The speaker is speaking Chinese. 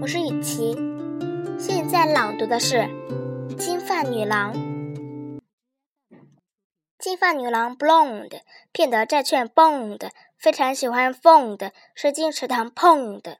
我是雨琪。现在朗读的是《金发女郎》。金发女郎 blonde，骗得债券 bond，非常喜欢 fond，是金池塘 pond。